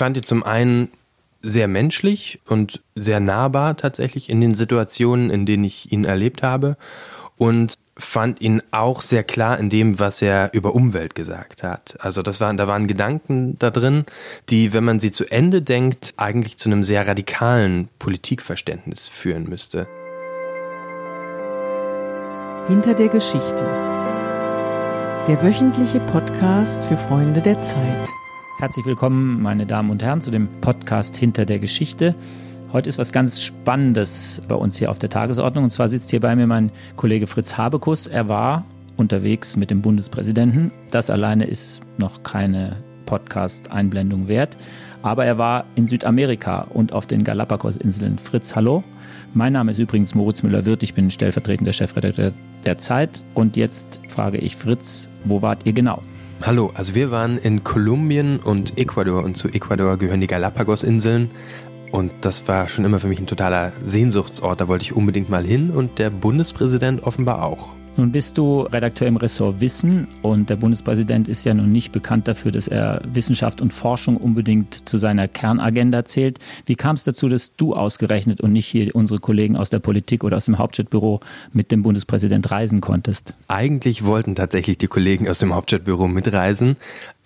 fand ihn zum einen sehr menschlich und sehr nahbar tatsächlich in den Situationen, in denen ich ihn erlebt habe. Und fand ihn auch sehr klar in dem, was er über Umwelt gesagt hat. Also das waren, da waren Gedanken da drin, die, wenn man sie zu Ende denkt, eigentlich zu einem sehr radikalen Politikverständnis führen müsste. Hinter der Geschichte. Der wöchentliche Podcast für Freunde der Zeit. Herzlich willkommen, meine Damen und Herren, zu dem Podcast Hinter der Geschichte. Heute ist was ganz Spannendes bei uns hier auf der Tagesordnung. Und zwar sitzt hier bei mir mein Kollege Fritz Habekus. Er war unterwegs mit dem Bundespräsidenten. Das alleine ist noch keine Podcast-Einblendung wert. Aber er war in Südamerika und auf den Galapagos-Inseln. Fritz, hallo. Mein Name ist übrigens Moritz Müller-Wirth. Ich bin stellvertretender Chefredakteur der Zeit. Und jetzt frage ich Fritz, wo wart ihr genau? Hallo, also wir waren in Kolumbien und Ecuador und zu Ecuador gehören die Galapagos-Inseln. Und das war schon immer für mich ein totaler Sehnsuchtsort. Da wollte ich unbedingt mal hin und der Bundespräsident offenbar auch. Nun bist du Redakteur im Ressort Wissen und der Bundespräsident ist ja nun nicht bekannt dafür, dass er Wissenschaft und Forschung unbedingt zu seiner Kernagenda zählt. Wie kam es dazu, dass du ausgerechnet und nicht hier unsere Kollegen aus der Politik oder aus dem Hauptstadtbüro mit dem Bundespräsident reisen konntest? Eigentlich wollten tatsächlich die Kollegen aus dem Hauptstadtbüro mitreisen,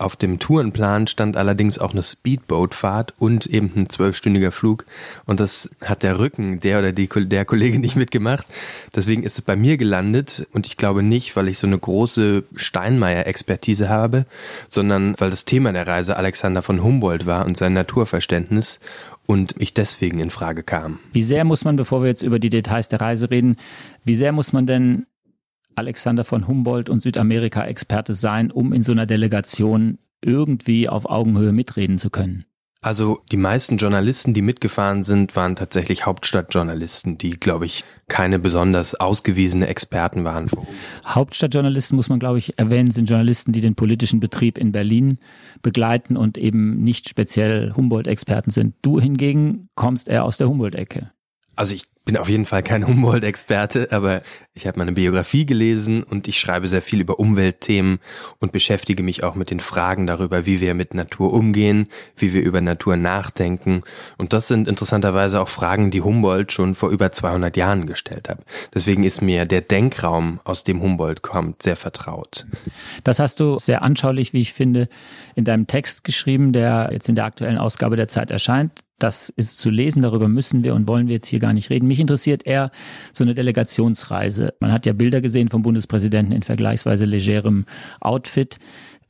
auf dem Tourenplan stand allerdings auch eine Speedboatfahrt und eben ein zwölfstündiger Flug. Und das hat der Rücken der oder die, der Kollege nicht mitgemacht. Deswegen ist es bei mir gelandet. Und ich glaube nicht, weil ich so eine große Steinmeier-Expertise habe, sondern weil das Thema der Reise Alexander von Humboldt war und sein Naturverständnis und ich deswegen in Frage kam. Wie sehr muss man, bevor wir jetzt über die Details der Reise reden, wie sehr muss man denn Alexander von Humboldt und Südamerika-Experte sein, um in so einer Delegation irgendwie auf Augenhöhe mitreden zu können? Also die meisten Journalisten, die mitgefahren sind, waren tatsächlich Hauptstadtjournalisten, die, glaube ich, keine besonders ausgewiesene Experten waren. Hauptstadtjournalisten, muss man, glaube ich, erwähnen, sind Journalisten, die den politischen Betrieb in Berlin begleiten und eben nicht speziell Humboldt-Experten sind. Du hingegen kommst eher aus der Humboldt-Ecke. Also ich bin auf jeden Fall kein Humboldt-Experte, aber ich habe meine Biografie gelesen und ich schreibe sehr viel über Umweltthemen und beschäftige mich auch mit den Fragen darüber, wie wir mit Natur umgehen, wie wir über Natur nachdenken. Und das sind interessanterweise auch Fragen, die Humboldt schon vor über 200 Jahren gestellt hat. Deswegen ist mir der Denkraum, aus dem Humboldt kommt, sehr vertraut. Das hast du sehr anschaulich, wie ich finde, in deinem Text geschrieben, der jetzt in der aktuellen Ausgabe der Zeit erscheint. Das ist zu lesen, darüber müssen wir und wollen wir jetzt hier gar nicht reden. Mich interessiert eher so eine Delegationsreise. Man hat ja Bilder gesehen vom Bundespräsidenten in vergleichsweise legerem Outfit.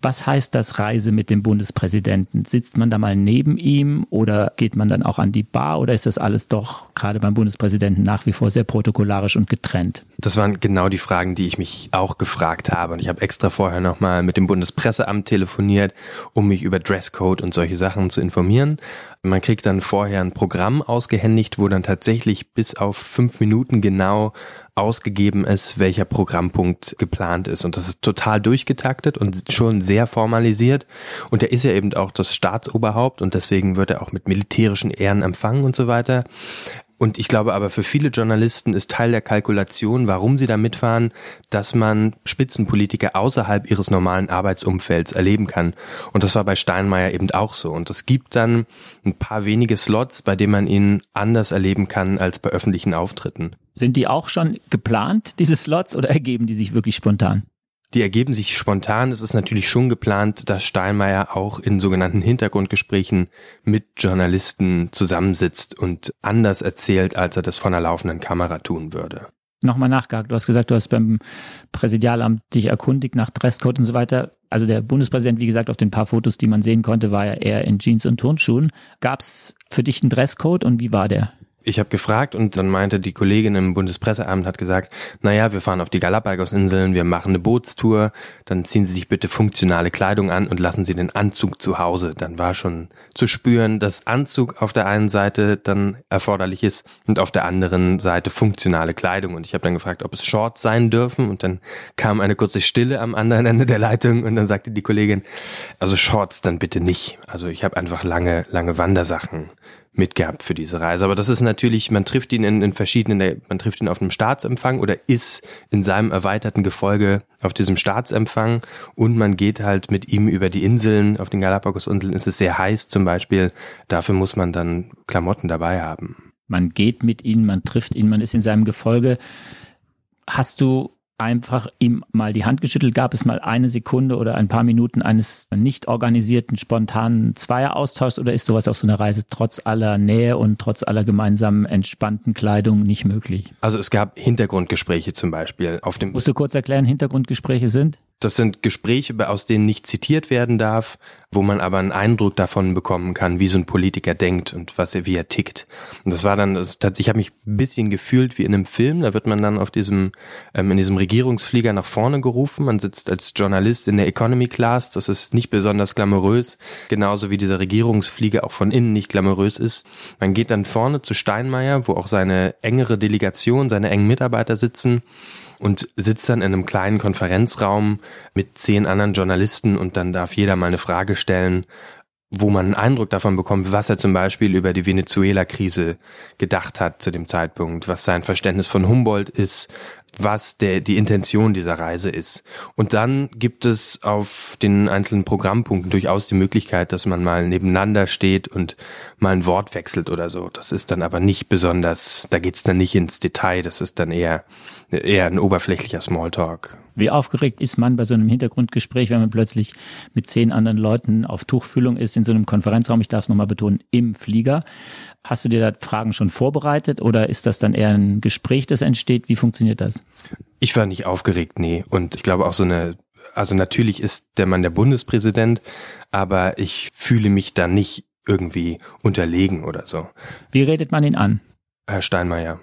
Was heißt das Reise mit dem Bundespräsidenten? Sitzt man da mal neben ihm oder geht man dann auch an die Bar oder ist das alles doch gerade beim Bundespräsidenten nach wie vor sehr protokollarisch und getrennt? Das waren genau die Fragen, die ich mich auch gefragt habe. Und ich habe extra vorher nochmal mit dem Bundespresseamt telefoniert, um mich über Dresscode und solche Sachen zu informieren. Man kriegt dann vorher ein Programm ausgehändigt, wo dann tatsächlich bis auf fünf Minuten genau ausgegeben ist, welcher Programmpunkt geplant ist. Und das ist total durchgetaktet und schon sehr formalisiert. Und er ist ja eben auch das Staatsoberhaupt und deswegen wird er auch mit militärischen Ehren empfangen und so weiter. Und ich glaube aber für viele Journalisten ist Teil der Kalkulation, warum sie da mitfahren, dass man Spitzenpolitiker außerhalb ihres normalen Arbeitsumfelds erleben kann. Und das war bei Steinmeier eben auch so. Und es gibt dann ein paar wenige Slots, bei denen man ihn anders erleben kann als bei öffentlichen Auftritten. Sind die auch schon geplant, diese Slots, oder ergeben die sich wirklich spontan? Die ergeben sich spontan. Es ist natürlich schon geplant, dass Steinmeier auch in sogenannten Hintergrundgesprächen mit Journalisten zusammensitzt und anders erzählt, als er das von einer laufenden Kamera tun würde. Nochmal nachgehakt. Du hast gesagt, du hast beim Präsidialamt dich erkundigt nach Dresscode und so weiter. Also der Bundespräsident, wie gesagt, auf den paar Fotos, die man sehen konnte, war ja eher in Jeans und Turnschuhen. Gab es für dich einen Dresscode und wie war der? Ich habe gefragt und dann meinte die Kollegin im Bundespresseamt hat gesagt, naja, wir fahren auf die Galapagos-Inseln, wir machen eine Bootstour, dann ziehen Sie sich bitte funktionale Kleidung an und lassen Sie den Anzug zu Hause. Dann war schon zu spüren, dass Anzug auf der einen Seite dann erforderlich ist und auf der anderen Seite funktionale Kleidung. Und ich habe dann gefragt, ob es Shorts sein dürfen und dann kam eine kurze Stille am anderen Ende der Leitung und dann sagte die Kollegin, also Shorts dann bitte nicht. Also ich habe einfach lange, lange Wandersachen mitgehabt für diese Reise. Aber das ist natürlich, man trifft ihn in, in verschiedenen, man trifft ihn auf einem Staatsempfang oder ist in seinem erweiterten Gefolge auf diesem Staatsempfang und man geht halt mit ihm über die Inseln. Auf den Galapagos-Inseln ist es sehr heiß zum Beispiel. Dafür muss man dann Klamotten dabei haben. Man geht mit ihm, man trifft ihn, man ist in seinem Gefolge. Hast du einfach ihm mal die Hand geschüttelt? Gab es mal eine Sekunde oder ein paar Minuten eines nicht organisierten, spontanen Zweieraustauschs oder ist sowas auf so einer Reise trotz aller Nähe und trotz aller gemeinsamen entspannten Kleidung nicht möglich? Also es gab Hintergrundgespräche zum Beispiel auf dem. Musst du kurz erklären, Hintergrundgespräche sind? Das sind Gespräche, aus denen nicht zitiert werden darf, wo man aber einen Eindruck davon bekommen kann, wie so ein Politiker denkt und was er, wie er tickt. Und das war dann, das, ich habe mich ein bisschen gefühlt wie in einem Film. Da wird man dann auf diesem, ähm, in diesem Regierungsflieger nach vorne gerufen. Man sitzt als Journalist in der Economy Class. Das ist nicht besonders glamourös, genauso wie dieser Regierungsflieger auch von innen nicht glamourös ist. Man geht dann vorne zu Steinmeier, wo auch seine engere Delegation, seine engen Mitarbeiter sitzen und sitzt dann in einem kleinen Konferenzraum mit zehn anderen Journalisten und dann darf jeder mal eine Frage stellen, wo man einen Eindruck davon bekommt, was er zum Beispiel über die Venezuela-Krise gedacht hat zu dem Zeitpunkt, was sein Verständnis von Humboldt ist, was der, die Intention dieser Reise ist. Und dann gibt es auf den einzelnen Programmpunkten durchaus die Möglichkeit, dass man mal nebeneinander steht und mal ein Wort wechselt oder so. Das ist dann aber nicht besonders, da geht's dann nicht ins Detail, das ist dann eher, eher ein oberflächlicher Smalltalk. Wie aufgeregt ist man bei so einem Hintergrundgespräch, wenn man plötzlich mit zehn anderen Leuten auf Tuchfühlung ist in so einem Konferenzraum, ich darf es nochmal betonen, im Flieger. Hast du dir da Fragen schon vorbereitet oder ist das dann eher ein Gespräch, das entsteht? Wie funktioniert das? Ich war nicht aufgeregt, nee. Und ich glaube auch so eine, also natürlich ist der Mann der Bundespräsident, aber ich fühle mich da nicht irgendwie unterlegen oder so. Wie redet man ihn an? Herr Steinmeier.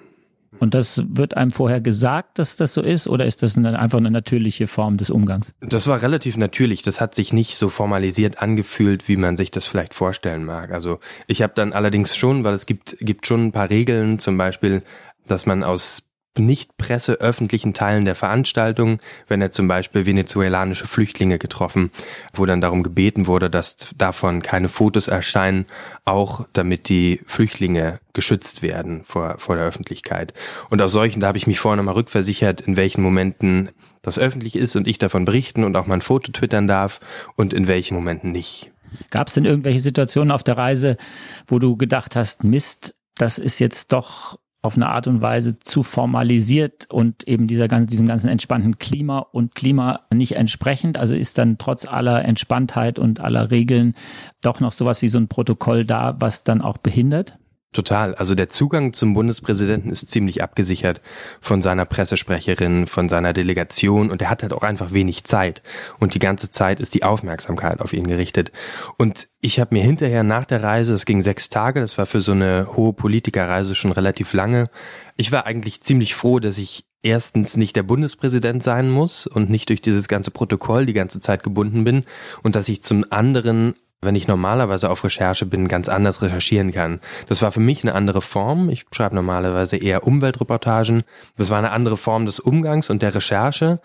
Und das wird einem vorher gesagt, dass das so ist, oder ist das eine, einfach eine natürliche Form des Umgangs? Das war relativ natürlich. Das hat sich nicht so formalisiert angefühlt, wie man sich das vielleicht vorstellen mag. Also ich habe dann allerdings schon, weil es gibt, gibt schon ein paar Regeln, zum Beispiel, dass man aus nicht presseöffentlichen Teilen der Veranstaltung, wenn er zum Beispiel venezuelanische Flüchtlinge getroffen, wo dann darum gebeten wurde, dass davon keine Fotos erscheinen, auch damit die Flüchtlinge geschützt werden vor, vor der Öffentlichkeit. Und aus solchen, da habe ich mich vorher nochmal rückversichert, in welchen Momenten das öffentlich ist und ich davon berichten und auch mein Foto twittern darf und in welchen Momenten nicht. Gab es denn irgendwelche Situationen auf der Reise, wo du gedacht hast, Mist, das ist jetzt doch auf eine Art und Weise zu formalisiert und eben dieser, diesem ganzen entspannten Klima und Klima nicht entsprechend. Also ist dann trotz aller Entspanntheit und aller Regeln doch noch sowas wie so ein Protokoll da, was dann auch behindert? Total. Also der Zugang zum Bundespräsidenten ist ziemlich abgesichert von seiner Pressesprecherin, von seiner Delegation und er hat halt auch einfach wenig Zeit. Und die ganze Zeit ist die Aufmerksamkeit auf ihn gerichtet. Und ich habe mir hinterher nach der Reise, es ging sechs Tage, das war für so eine hohe Politikerreise schon relativ lange, ich war eigentlich ziemlich froh, dass ich erstens nicht der Bundespräsident sein muss und nicht durch dieses ganze Protokoll die ganze Zeit gebunden bin und dass ich zum anderen wenn ich normalerweise auf Recherche bin, ganz anders recherchieren kann. Das war für mich eine andere Form. Ich schreibe normalerweise eher Umweltreportagen. Das war eine andere Form des Umgangs und der Recherche.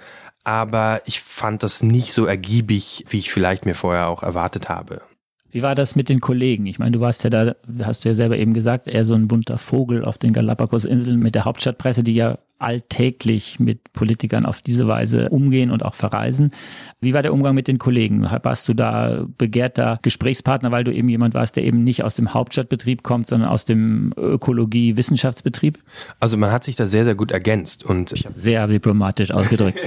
Aber ich fand das nicht so ergiebig, wie ich vielleicht mir vorher auch erwartet habe. Wie war das mit den Kollegen? Ich meine, du warst ja da, hast du ja selber eben gesagt, eher so ein bunter Vogel auf den Galapagos-Inseln mit der Hauptstadtpresse, die ja alltäglich mit Politikern auf diese Weise umgehen und auch verreisen. Wie war der Umgang mit den Kollegen? Warst du da begehrter Gesprächspartner, weil du eben jemand warst, der eben nicht aus dem Hauptstadtbetrieb kommt, sondern aus dem Ökologie-Wissenschaftsbetrieb? Also man hat sich da sehr, sehr gut ergänzt und ich sehr diplomatisch ausgedrückt.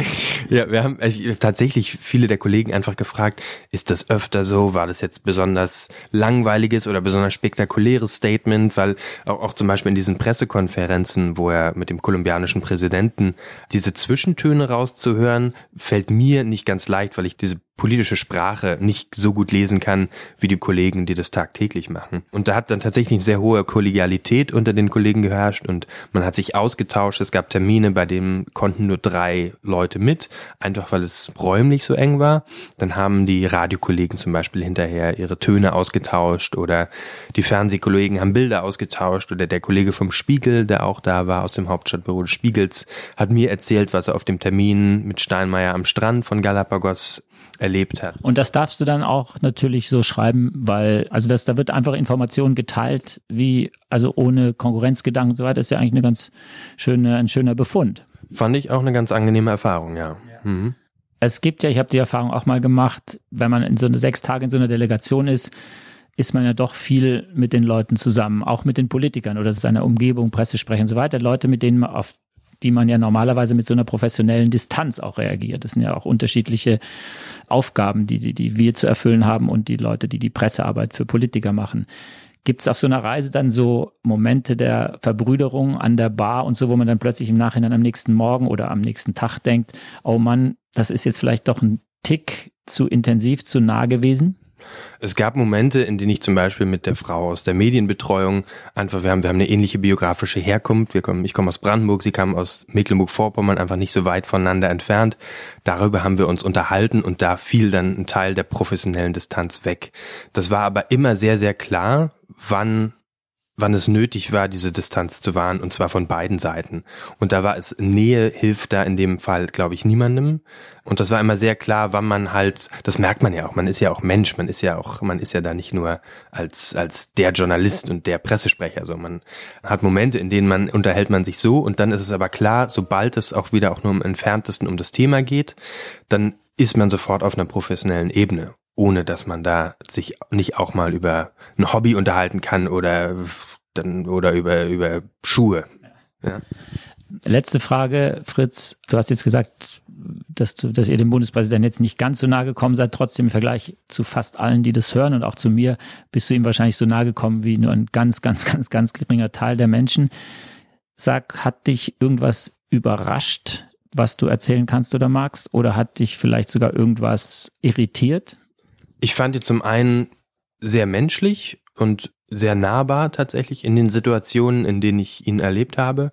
ja, wir haben also tatsächlich viele der Kollegen einfach gefragt, ist das öfter so? War das jetzt besonders langweiliges oder besonders spektakuläres Statement? Weil auch, auch zum Beispiel in diesen Pressekonferenzen, wo er mit dem kolumbianischen Präsidenten diese Zwischentöne rauszuhören, fällt mir nicht ganz leicht, weil ich diese politische Sprache nicht so gut lesen kann wie die Kollegen, die das tagtäglich machen. Und da hat dann tatsächlich sehr hohe Kollegialität unter den Kollegen geherrscht und man hat sich ausgetauscht. Es gab Termine, bei denen konnten nur drei Leute mit, einfach weil es räumlich so eng war. Dann haben die Radiokollegen zum Beispiel hinterher ihre Töne ausgetauscht oder die Fernsehkollegen haben Bilder ausgetauscht oder der Kollege vom Spiegel, der auch da war aus dem Hauptstadtbüro des Spiegels, hat mir erzählt, was er auf dem Termin mit Steinmeier am Strand von Galapagos erlebt hat. Und das darfst du dann auch natürlich so schreiben, weil, also das, da wird einfach Information geteilt, wie, also ohne Konkurrenzgedanken und so weiter, ist ja eigentlich eine ganz schöne, ein schöner Befund. Fand ich auch eine ganz angenehme Erfahrung, ja. ja. Mhm. Es gibt ja, ich habe die Erfahrung auch mal gemacht, wenn man in so eine sechs Tage in so einer Delegation ist, ist man ja doch viel mit den Leuten zusammen, auch mit den Politikern oder seiner Umgebung, Pressesprecher und so weiter. Leute, mit denen man auf die man ja normalerweise mit so einer professionellen Distanz auch reagiert. Das sind ja auch unterschiedliche Aufgaben, die, die, die wir zu erfüllen haben und die Leute, die die Pressearbeit für Politiker machen. Gibt es auf so einer Reise dann so Momente der Verbrüderung an der Bar und so, wo man dann plötzlich im Nachhinein am nächsten Morgen oder am nächsten Tag denkt, oh Mann, das ist jetzt vielleicht doch ein Tick zu intensiv, zu nah gewesen? Es gab Momente, in denen ich zum Beispiel mit der Frau aus der Medienbetreuung einfach, wir haben, wir haben eine ähnliche biografische Herkunft. Wir kommen, ich komme aus Brandenburg, sie kam aus Mecklenburg-Vorpommern, einfach nicht so weit voneinander entfernt. Darüber haben wir uns unterhalten und da fiel dann ein Teil der professionellen Distanz weg. Das war aber immer sehr, sehr klar, wann wann es nötig war, diese Distanz zu wahren, und zwar von beiden Seiten. Und da war es, Nähe hilft da in dem Fall, glaube ich, niemandem. Und das war immer sehr klar, wann man halt, das merkt man ja auch, man ist ja auch Mensch, man ist ja auch, man ist ja da nicht nur als, als der Journalist und der Pressesprecher, so man hat Momente, in denen man unterhält man sich so und dann ist es aber klar, sobald es auch wieder auch nur im entferntesten um das Thema geht, dann ist man sofort auf einer professionellen Ebene ohne dass man da sich nicht auch mal über ein Hobby unterhalten kann oder dann oder über über Schuhe. Ja. Letzte Frage, Fritz. Du hast jetzt gesagt, dass, du, dass ihr dem Bundespräsidenten jetzt nicht ganz so nahe gekommen seid. Trotzdem im Vergleich zu fast allen, die das hören und auch zu mir, bist du ihm wahrscheinlich so nahe gekommen wie nur ein ganz, ganz, ganz, ganz geringer Teil der Menschen. Sag, hat dich irgendwas überrascht, was du erzählen kannst oder magst? Oder hat dich vielleicht sogar irgendwas irritiert? Ich fand ihn zum einen sehr menschlich und sehr nahbar tatsächlich in den Situationen, in denen ich ihn erlebt habe.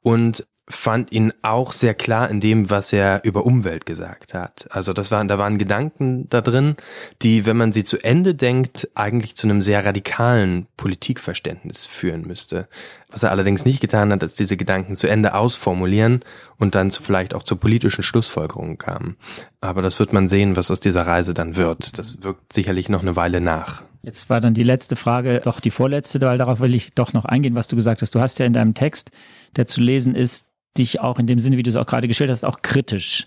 Und fand ihn auch sehr klar in dem, was er über Umwelt gesagt hat. Also das waren, da waren Gedanken da drin, die, wenn man sie zu Ende denkt, eigentlich zu einem sehr radikalen Politikverständnis führen müsste. Was er allerdings nicht getan hat, ist diese Gedanken zu Ende ausformulieren und dann zu, vielleicht auch zu politischen Schlussfolgerungen kamen. Aber das wird man sehen, was aus dieser Reise dann wird. Das wirkt sicherlich noch eine Weile nach. Jetzt war dann die letzte Frage doch die vorletzte, weil darauf will ich doch noch eingehen, was du gesagt hast. Du hast ja in deinem Text, der zu lesen ist, dich auch in dem Sinne, wie du es auch gerade gestellt hast, auch kritisch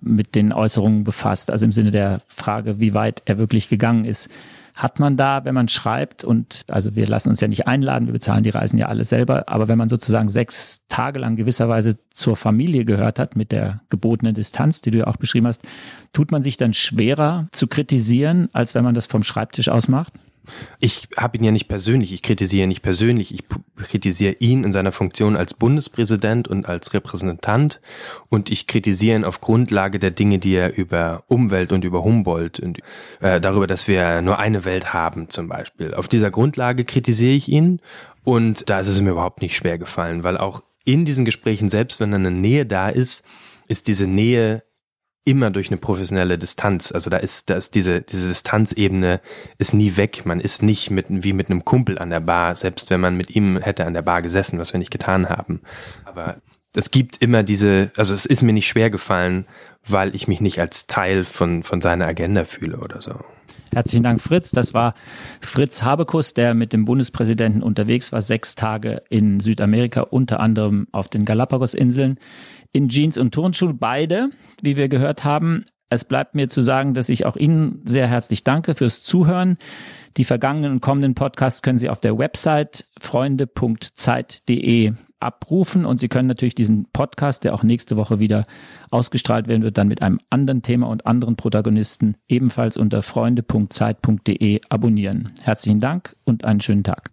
mit den Äußerungen befasst. Also im Sinne der Frage, wie weit er wirklich gegangen ist. Hat man da, wenn man schreibt und also wir lassen uns ja nicht einladen, wir bezahlen die Reisen ja alle selber, aber wenn man sozusagen sechs Tage lang gewisserweise zur Familie gehört hat mit der gebotenen Distanz, die du ja auch beschrieben hast, tut man sich dann schwerer zu kritisieren, als wenn man das vom Schreibtisch aus macht? Ich habe ihn ja nicht persönlich, ich kritisiere ihn nicht persönlich, ich kritisiere ihn in seiner Funktion als Bundespräsident und als Repräsentant und ich kritisiere ihn auf Grundlage der Dinge, die er über Umwelt und über Humboldt und äh, darüber, dass wir nur eine Welt haben zum Beispiel. Auf dieser Grundlage kritisiere ich ihn und da ist es mir überhaupt nicht schwer gefallen, weil auch in diesen Gesprächen, selbst wenn eine Nähe da ist, ist diese Nähe immer durch eine professionelle Distanz. Also da ist, da ist diese, diese Distanzebene ist nie weg. Man ist nicht mit, wie mit einem Kumpel an der Bar, selbst wenn man mit ihm hätte an der Bar gesessen, was wir nicht getan haben. Aber es gibt immer diese, also es ist mir nicht schwer gefallen, weil ich mich nicht als Teil von, von seiner Agenda fühle oder so. Herzlichen Dank, Fritz. Das war Fritz Habekus, der mit dem Bundespräsidenten unterwegs war, sechs Tage in Südamerika, unter anderem auf den Galapagos-Inseln in Jeans und Turnschuhen, beide, wie wir gehört haben. Es bleibt mir zu sagen, dass ich auch Ihnen sehr herzlich danke fürs Zuhören. Die vergangenen und kommenden Podcasts können Sie auf der Website freunde.zeit.de abrufen und Sie können natürlich diesen Podcast, der auch nächste Woche wieder ausgestrahlt werden wird, dann mit einem anderen Thema und anderen Protagonisten ebenfalls unter freunde.zeit.de abonnieren. Herzlichen Dank und einen schönen Tag.